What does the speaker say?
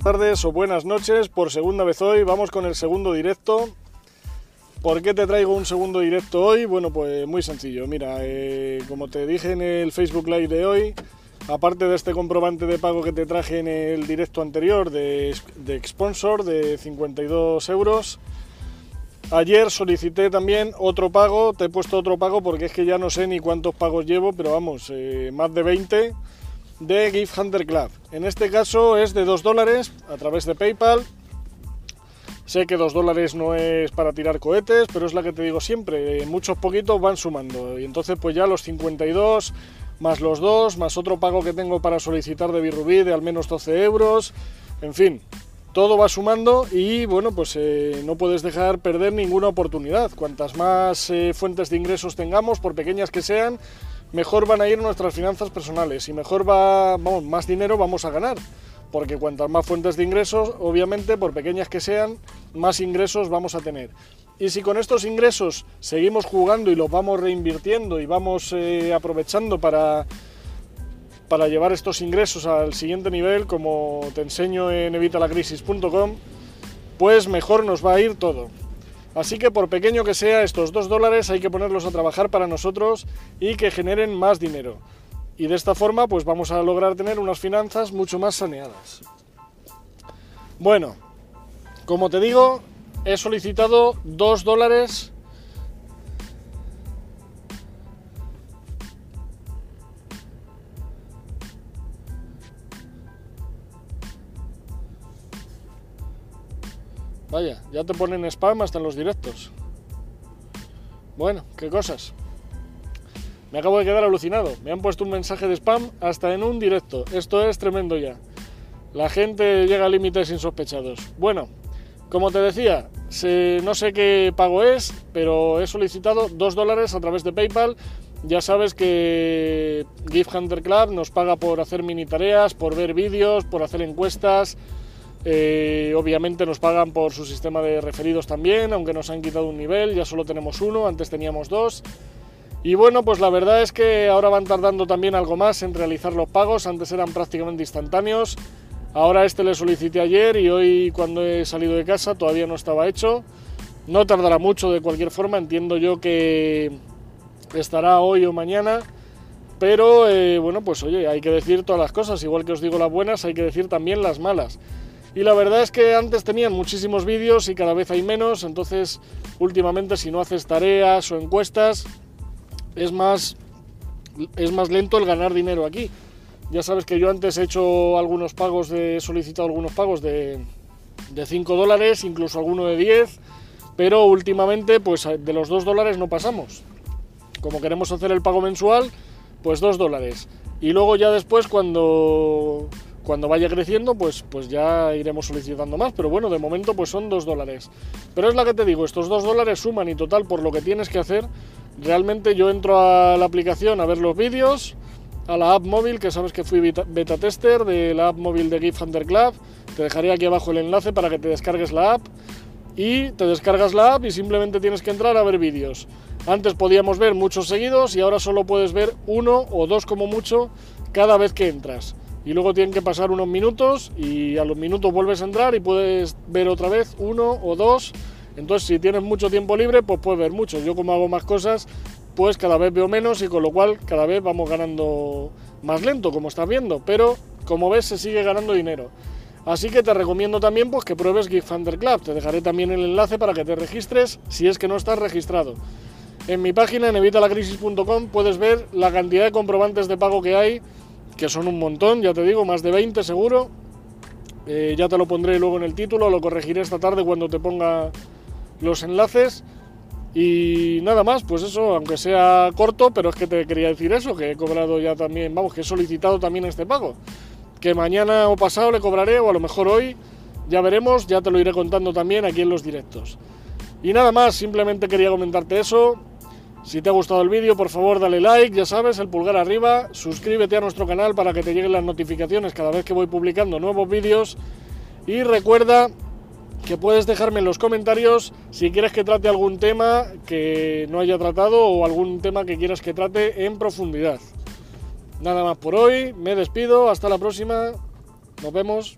tardes o buenas noches por segunda vez hoy. Vamos con el segundo directo. ¿Por qué te traigo un segundo directo hoy? Bueno, pues muy sencillo. Mira, eh, como te dije en el Facebook Live de hoy, aparte de este comprobante de pago que te traje en el directo anterior de, de Sponsor de 52 euros, ayer solicité también otro pago. Te he puesto otro pago porque es que ya no sé ni cuántos pagos llevo, pero vamos, eh, más de 20 de Gift Hunter Club. En este caso es de 2 dólares a través de PayPal. Sé que 2 dólares no es para tirar cohetes, pero es la que te digo siempre, muchos poquitos van sumando. Y entonces pues ya los 52 más los 2, más otro pago que tengo para solicitar de Birrubí de al menos 12 euros. En fin, todo va sumando y bueno, pues eh, no puedes dejar perder ninguna oportunidad. Cuantas más eh, fuentes de ingresos tengamos, por pequeñas que sean, mejor van a ir nuestras finanzas personales y mejor va, vamos, más dinero vamos a ganar. Porque cuantas más fuentes de ingresos, obviamente, por pequeñas que sean, más ingresos vamos a tener. Y si con estos ingresos seguimos jugando y los vamos reinvirtiendo y vamos eh, aprovechando para, para llevar estos ingresos al siguiente nivel, como te enseño en evitalacrisis.com, pues mejor nos va a ir todo. Así que por pequeño que sea, estos dos dólares hay que ponerlos a trabajar para nosotros y que generen más dinero. Y de esta forma pues vamos a lograr tener unas finanzas mucho más saneadas. Bueno, como te digo, he solicitado dos dólares Vaya, ya te ponen spam hasta en los directos. Bueno, qué cosas. Me acabo de quedar alucinado. Me han puesto un mensaje de spam hasta en un directo. Esto es tremendo ya. La gente llega a límites insospechados. Bueno, como te decía, no sé qué pago es, pero he solicitado 2 dólares a través de PayPal. Ya sabes que Gift Hunter Club nos paga por hacer mini tareas, por ver vídeos, por hacer encuestas, eh, obviamente nos pagan por su sistema de referidos también, aunque nos han quitado un nivel, ya solo tenemos uno, antes teníamos dos. Y bueno, pues la verdad es que ahora van tardando también algo más en realizar los pagos, antes eran prácticamente instantáneos. Ahora este le solicité ayer y hoy cuando he salido de casa todavía no estaba hecho. No tardará mucho de cualquier forma, entiendo yo que estará hoy o mañana. Pero eh, bueno, pues oye, hay que decir todas las cosas, igual que os digo las buenas, hay que decir también las malas. Y la verdad es que antes tenían muchísimos vídeos y cada vez hay menos, entonces últimamente si no haces tareas o encuestas es más, es más lento el ganar dinero aquí. Ya sabes que yo antes he hecho algunos pagos, de, he solicitado algunos pagos de, de 5 dólares, incluso alguno de 10, pero últimamente pues de los 2 dólares no pasamos. Como queremos hacer el pago mensual, pues 2 dólares. Y luego ya después cuando cuando vaya creciendo, pues, pues ya iremos solicitando más. Pero bueno, de momento pues son 2 dólares. Pero es la que te digo, estos 2 dólares suman y total por lo que tienes que hacer. Realmente yo entro a la aplicación a ver los vídeos, a la app móvil, que sabes que fui beta, tester de la app móvil de Gift Hunter Club. Te dejaré aquí abajo el enlace para que te descargues la app. Y te descargas la app y simplemente tienes que entrar a ver vídeos. Antes podíamos ver muchos seguidos y ahora solo puedes ver uno o dos como mucho cada vez que entras y luego tienen que pasar unos minutos y a los minutos vuelves a entrar y puedes ver otra vez uno o dos. Entonces si tienes mucho tiempo libre pues puedes ver mucho. Yo como hago más cosas pues cada vez veo menos y con lo cual cada vez vamos ganando más lento como estás viendo. Pero como ves se sigue ganando dinero. Así que te recomiendo también pues, que pruebes Gift Club. Te dejaré también el enlace para que te registres si es que no estás registrado. En mi página en evitalacrisis.com puedes ver la cantidad de comprobantes de pago que hay que son un montón, ya te digo, más de 20 seguro. Eh, ya te lo pondré luego en el título, lo corregiré esta tarde cuando te ponga los enlaces. Y nada más, pues eso, aunque sea corto, pero es que te quería decir eso, que he cobrado ya también, vamos, que he solicitado también este pago. Que mañana o pasado le cobraré, o a lo mejor hoy, ya veremos, ya te lo iré contando también aquí en los directos. Y nada más, simplemente quería comentarte eso. Si te ha gustado el vídeo, por favor dale like, ya sabes, el pulgar arriba, suscríbete a nuestro canal para que te lleguen las notificaciones cada vez que voy publicando nuevos vídeos y recuerda que puedes dejarme en los comentarios si quieres que trate algún tema que no haya tratado o algún tema que quieras que trate en profundidad. Nada más por hoy, me despido, hasta la próxima, nos vemos.